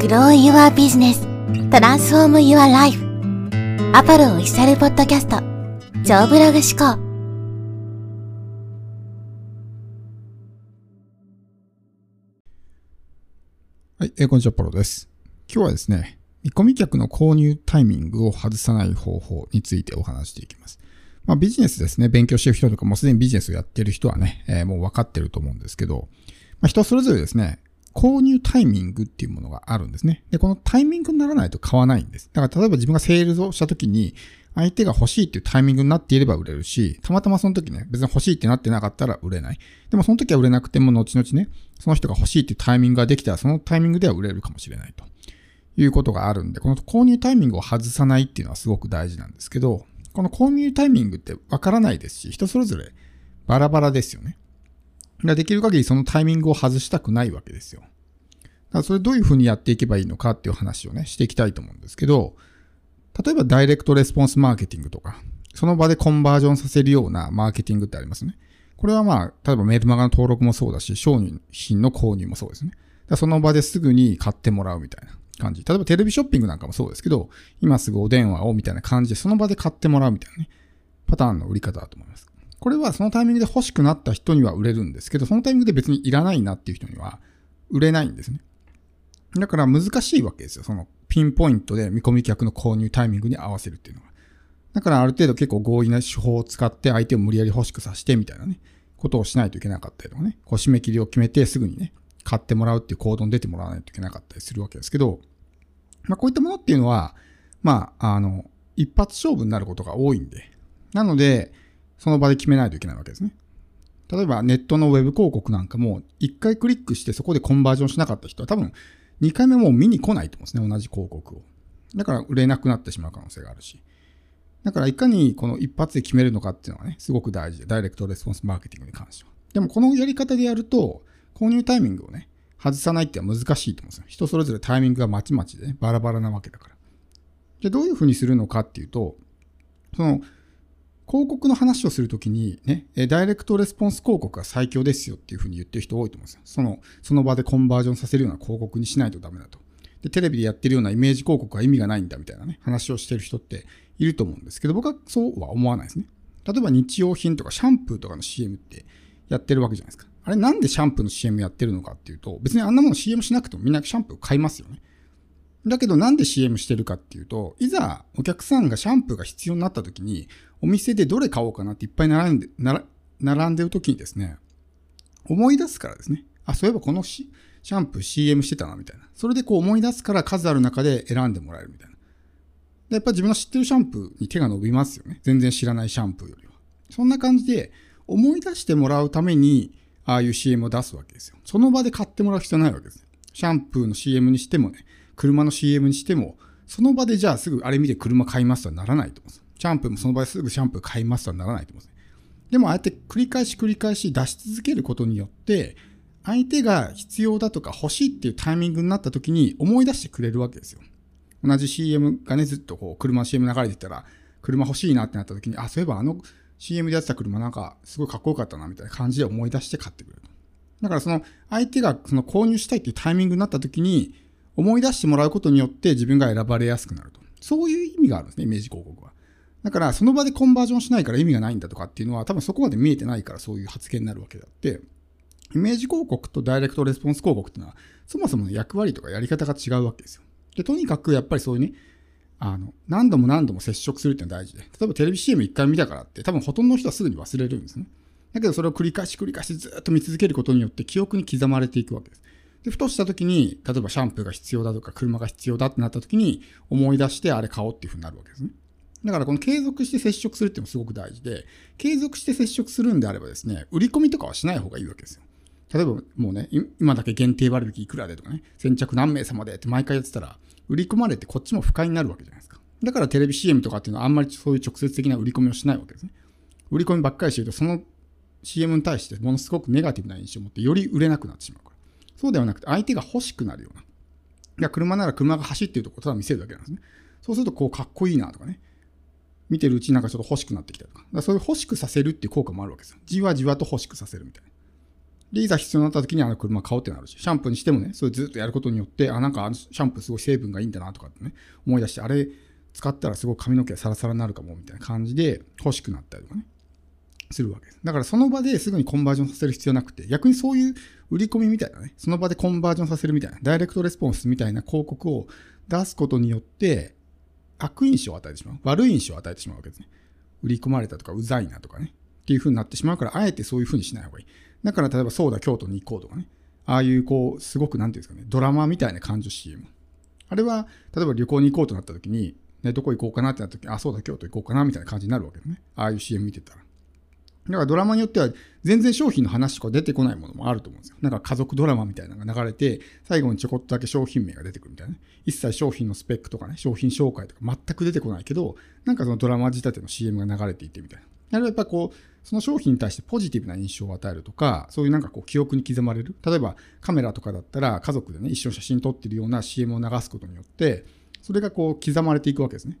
Grow Your Business Transform Your Life アパルオフィシャルポッドキャスト超ブログ思考はい、えー、こんにちは、ポロです。今日はですね、見込み客の購入タイミングを外さない方法についてお話していきます。まあビジネスですね、勉強してる人とか、もうすでにビジネスをやってる人はね、えー、もう分かってると思うんですけど、まあ人それぞれですね、購入タイミングっていうものがあるんですね。で、このタイミングにならないと買わないんです。だから例えば自分がセールスをした時に、相手が欲しいっていうタイミングになっていれば売れるし、たまたまその時ね、別に欲しいってなってなかったら売れない。でもその時は売れなくても、後々ね、その人が欲しいっていうタイミングができたら、そのタイミングでは売れるかもしれないということがあるんで、この購入タイミングを外さないっていうのはすごく大事なんですけど、この購入タイミングってわからないですし、人それぞれバラバラですよね。できる限りそのタイミングを外したくないわけですよ。だからそれどういうふうにやっていけばいいのかっていう話をね、していきたいと思うんですけど、例えばダイレクトレスポンスマーケティングとか、その場でコンバージョンさせるようなマーケティングってありますね。これはまあ、例えばメールマガの登録もそうだし、商品の購入もそうですね。その場ですぐに買ってもらうみたいな感じ。例えばテレビショッピングなんかもそうですけど、今すぐお電話をみたいな感じでその場で買ってもらうみたいなね、パターンの売り方だと思います。これはそのタイミングで欲しくなった人には売れるんですけど、そのタイミングで別にいらないなっていう人には売れないんですね。だから難しいわけですよ。そのピンポイントで見込み客の購入タイミングに合わせるっていうのが。だからある程度結構合意な手法を使って相手を無理やり欲しくさせてみたいなね、ことをしないといけなかったりとかね、こう締め切りを決めてすぐにね、買ってもらうっていう行動に出てもらわないといけなかったりするわけですけど、まあこういったものっていうのは、まあ、あの、一発勝負になることが多いんで、なので、その場で決めないといけないわけですね。例えばネットのウェブ広告なんかも、一回クリックしてそこでコンバージョンしなかった人は多分、二回目も見に来ないと思うんですね、同じ広告を。だから売れなくなってしまう可能性があるし。だからいかにこの一発で決めるのかっていうのはね、すごく大事で、ダイレクトレスポンスマーケティングに関しては。でもこのやり方でやると、購入タイミングをね、外さないってのは難しいと思うんですよ。人それぞれタイミングがまちまちでね、バラバラなわけだから。じゃあどういうふうにするのかっていうと、その、広告の話をするときにね、ダイレクトレスポンス広告が最強ですよっていうふうに言ってる人多いと思うんですよ。その、その場でコンバージョンさせるような広告にしないとダメだと。で、テレビでやってるようなイメージ広告は意味がないんだみたいなね、話をしてる人っていると思うんですけど、僕はそうは思わないですね。例えば日用品とかシャンプーとかの CM ってやってるわけじゃないですか。あれなんでシャンプーの CM やってるのかっていうと、別にあんなもの CM しなくてもみんなシャンプー買いますよね。だけどなんで CM してるかっていうと、いざお客さんがシャンプーが必要になった時に、お店でどれ買おうかなっていっぱい並んで、並んでる時にですね、思い出すからですね。あ、そういえばこのシャンプー CM してたなみたいな。それでこう思い出すから数ある中で選んでもらえるみたいな。でやっぱ自分の知ってるシャンプーに手が伸びますよね。全然知らないシャンプーよりは。そんな感じで思い出してもらうために、ああいう CM を出すわけですよ。その場で買ってもらう必要ないわけです。シャンプーの CM にしてもね、車の CM にしても、その場でじゃあすぐあれ見て車買いますとはならないと思うんです。シャンプーもその場ですぐシャンプー買いますとはならないと思うんです。でもああやって繰り返し繰り返し出し続けることによって、相手が必要だとか欲しいっていうタイミングになった時に思い出してくれるわけですよ。同じ CM がね、ずっとこう、車 CM 流れてたら、車欲しいなってなった時に、あ、そういえばあの CM でやってた車なんかすごいかっこよかったなみたいな感じで思い出して買ってくれる。だからその相手がその購入したいっていうタイミングになった時に、思い出してもらうことによって自分が選ばれやすくなると。そういう意味があるんですね、イメージ広告は。だから、その場でコンバージョンしないから意味がないんだとかっていうのは、多分そこまで見えてないからそういう発言になるわけであって、イメージ広告とダイレクトレスポンス広告っていうのは、そもそもの役割とかやり方が違うわけですよ。で、とにかくやっぱりそういうね、あの、何度も何度も接触するっていうのは大事で。例えばテレビ CM 一回見たからって、多分ほとんどの人はすぐに忘れるんですね。だけどそれを繰り返し繰り返しずっと見続けることによって記憶に刻まれていくわけです。で、ふとした時に、例えばシャンプーが必要だとか、車が必要だってなった時に、思い出してあれ買おうっていうふうになるわけですね。だからこの継続して接触するっていうのもすごく大事で、継続して接触するんであればですね、売り込みとかはしない方がいいわけですよ。例えばもうね、今だけ限定割引いくらでとかね、先着何名様でって毎回やってたら、売り込まれてこっちも不快になるわけじゃないですか。だからテレビ CM とかっていうのはあんまりそういう直接的な売り込みをしないわけですね。売り込みばっかりしてると、その CM に対してものすごくネガティブな印象を持ってより売れなくなってしまう。そうではなくて、相手が欲しくなるような。いや、車なら車が走っているところただ見せるだけなんですね。そうすると、こう、かっこいいなとかね。見てるうちになんかちょっと欲しくなってきたとか。だそういう欲しくさせるっていう効果もあるわけですよ。じわじわと欲しくさせるみたいな。で、いざ必要になった時にあの車買おうってなるし、シャンプーにしてもね、それずっとやることによって、あ、なんかあのシャンプーすごい成分がいいんだなとかってね、思い出して、あれ使ったらすごい髪の毛サラサラになるかもみたいな感じで欲しくなったりとかね、するわけです。だからその場ですぐにコンバージョンさせる必要なくて、逆にそういう売り込みみたいなね、その場でコンバージョンさせるみたいな、ダイレクトレスポンスみたいな広告を出すことによって、悪印象を与えてしまう。悪い印象を与えてしまうわけですね。売り込まれたとか、うざいなとかね。っていう風になってしまうから、あえてそういう風にしない方がいい。だから、例えば、そうだ、京都に行こうとかね。ああいう、こう、すごく、なんていうんですかね、ドラマみたいな感情 CM。あれは、例えば旅行に行こうとなった時に、ね、どこ行こうかなってなった時、あ、そうだ、京都行こうかなみたいな感じになるわけですね。ああいう CM 見てたら。だからドラマによっては全然商品の話とか出てこないものもあると思うんですよ。なんか家族ドラマみたいなのが流れて、最後にちょこっとだけ商品名が出てくるみたいなね。一切商品のスペックとかね、商品紹介とか全く出てこないけど、なんかそのドラマ仕立ての CM が流れていてみたいな。あれはやっぱこう、その商品に対してポジティブな印象を与えるとか、そういうなんかこう記憶に刻まれる。例えばカメラとかだったら家族でね、一緒に写真撮ってるような CM を流すことによって、それがこう刻まれていくわけですね。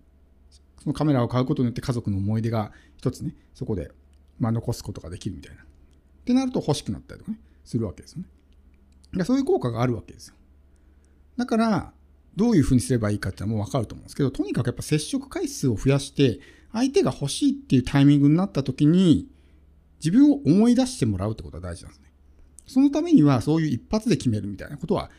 そのカメラを買うことによって家族の思い出が一つね、そこでまあ、残すことができるみたいな。ってなると欲しくなったりとかね、するわけですよね。でそういう効果があるわけですよ。だから、どういうふうにすればいいかってのはもうわかると思うんですけど、とにかくやっぱ接触回数を増やして、相手が欲しいっていうタイミングになった時に、自分を思い出してもらうってことが大事なんですね。そのためには、そういう一発で決めるみたいなことは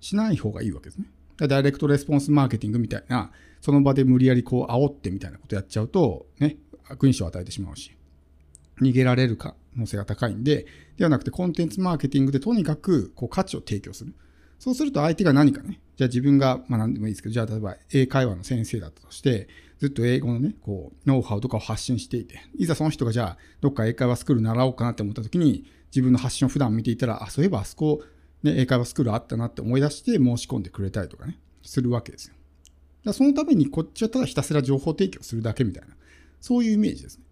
しない方がいいわけですね。ダイレクトレスポンスマーケティングみたいな、その場で無理やりこう煽ってみたいなことやっちゃうと、ね、悪印象を与えてしまうし。逃げられる可能性が高いんで、ではなくてコンテンツマーケティングでとにかくこう価値を提供する。そうすると相手が何かね、じゃあ自分が、まあ何でもいいですけど、じゃあ例えば英会話の先生だったとして、ずっと英語のね、こう、ノウハウとかを発信していて、いざその人がじゃあ、どっか英会話スクール習おうかなって思った時に、自分の発信を普段見ていたら、あ、そういえばあそこ、ね、英会話スクールあったなって思い出して申し込んでくれたりとかね、するわけですよ。だそのためにこっちはただひたすら情報提供するだけみたいな、そういうイメージですね。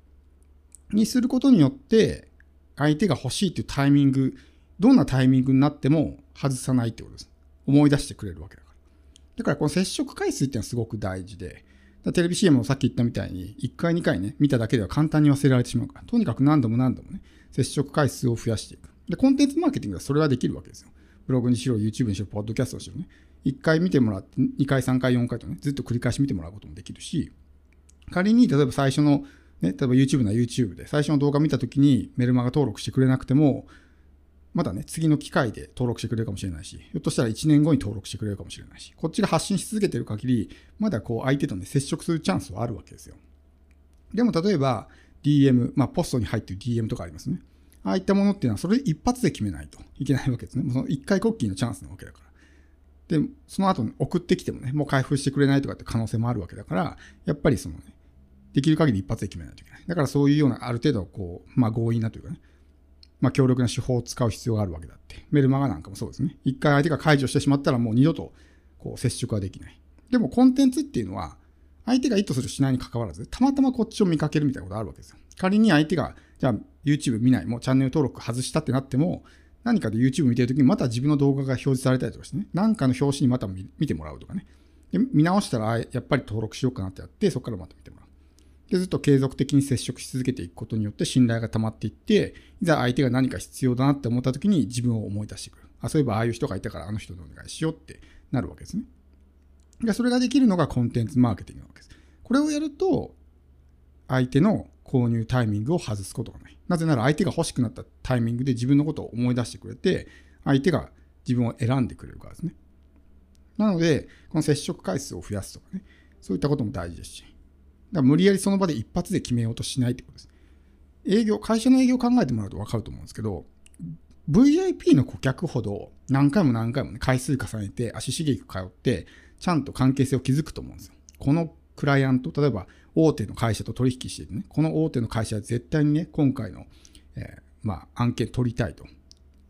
にすることによって、相手が欲しいっていうタイミング、どんなタイミングになっても外さないってことです。思い出してくれるわけだから。だからこの接触回数っていうのはすごく大事で、テレビ CM もさっき言ったみたいに、1回2回ね、見ただけでは簡単に忘れられてしまうから、とにかく何度も何度もね、接触回数を増やしていく。で、コンテンツマーケティングはそれはできるわけですよ。ブログにしろ、YouTube にしろ、ポッドキャストにしろね。1回見てもらって、2回、3回、4回とね、ずっと繰り返し見てもらうこともできるし、仮に、例えば最初のね、例えば YouTube な YouTube で最初の動画見たときにメルマガ登録してくれなくても、まだね、次の機会で登録してくれるかもしれないし、ひょっとしたら1年後に登録してくれるかもしれないし、こっちが発信し続けてる限り、まだこう相手とね、接触するチャンスはあるわけですよ。でも例えば DM、まあポストに入ってる DM とかありますね。ああいったものっていうのはそれ一発で決めないといけないわけですね。もうその一回コッキーのチャンスなわけだから。で、その後送ってきてもね、もう開封してくれないとかって可能性もあるわけだから、やっぱりそのね、できる限り一発で決めないといけない。だからそういうようなある程度こう、まあ強引なというかね、まあ強力な手法を使う必要があるわけだって。メルマガなんかもそうですね。一回相手が解除してしまったらもう二度とこう接触はできない。でもコンテンツっていうのは、相手が意図するしないに関わらず、たまたまこっちを見かけるみたいなことあるわけですよ。仮に相手が、じゃあ YouTube 見ない、もうチャンネル登録外したってなっても、何かで YouTube 見てるときにまた自分の動画が表示されたりとかしてね、何かの表紙にまた見てもらうとかね。で見直したら、やっぱり登録しようかなってやって、そこからまた見てもらう。で、ずっと継続的に接触し続けていくことによって信頼が溜まっていって、いざ相手が何か必要だなって思った時に自分を思い出してくる。あ、そういえばああいう人がいたからあの人にお願いしようってなるわけですね。で、それができるのがコンテンツマーケティングなわけです。これをやると、相手の購入タイミングを外すことがない。なぜなら相手が欲しくなったタイミングで自分のことを思い出してくれて、相手が自分を選んでくれるからですね。なので、この接触回数を増やすとかね、そういったことも大事ですし、だから無理やりその場で一発で決めようとしないってことです。営業、会社の営業を考えてもらうと分かると思うんですけど、VIP の顧客ほど何回も何回もね、回数重ねて足しげく通って、ちゃんと関係性を築くと思うんですよ。このクライアント、例えば大手の会社と取引しててね、この大手の会社は絶対にね、今回の、えー、まあ、案件取りたいと。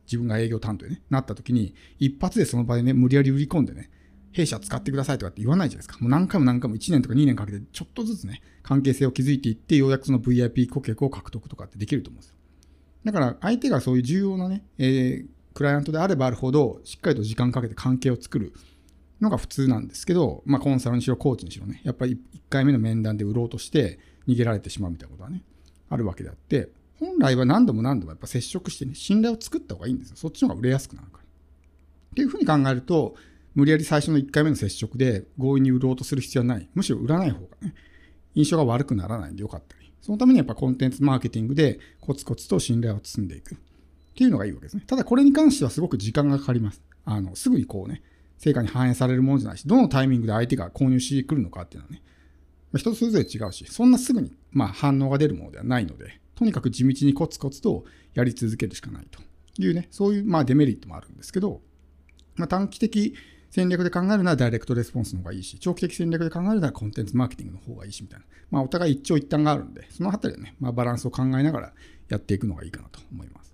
自分が営業担当でね、なった時に、一発でその場でね、無理やり売り込んでね、弊社使ってくださいとかって言わないじゃないですか。もう何回も何回も1年とか2年かけてちょっとずつね、関係性を築いていって、ようやくその VIP 顧客を獲得とかってできると思うんですよ。だから相手がそういう重要なね、えー、クライアントであればあるほど、しっかりと時間かけて関係を作るのが普通なんですけど、まあコンサルにしろコーチにしろね、やっぱり1回目の面談で売ろうとして逃げられてしまうみたいなことはね、あるわけであって、本来は何度も何度もやっぱ接触してね、信頼を作った方がいいんですよ。そっちの方が売れやすくなるから。っていうふうに考えると、無理やり最初の1回目の接触で強引に売ろうとする必要はない。むしろ売らない方がね、印象が悪くならないんでよかったり。そのためにやっぱコンテンツマーケティングでコツコツと信頼を積んでいく。っていうのがいいわけですね。ただこれに関してはすごく時間がかかります。あの、すぐにこうね、成果に反映されるものじゃないし、どのタイミングで相手が購入してくるのかっていうのはね、人それぞれ違うし、そんなすぐに、まあ、反応が出るものではないので、とにかく地道にコツコツとやり続けるしかないというね、そういうまあデメリットもあるんですけど、まあ、短期的戦略で考えるならダイレクトレスポンスの方がいいし、長期的戦略で考えるならコンテンツマーケティングの方がいいしみたいな、まあ、お互い一長一短があるんで、そのあたりでね、まあ、バランスを考えながらやっていくのがいいかなと思います。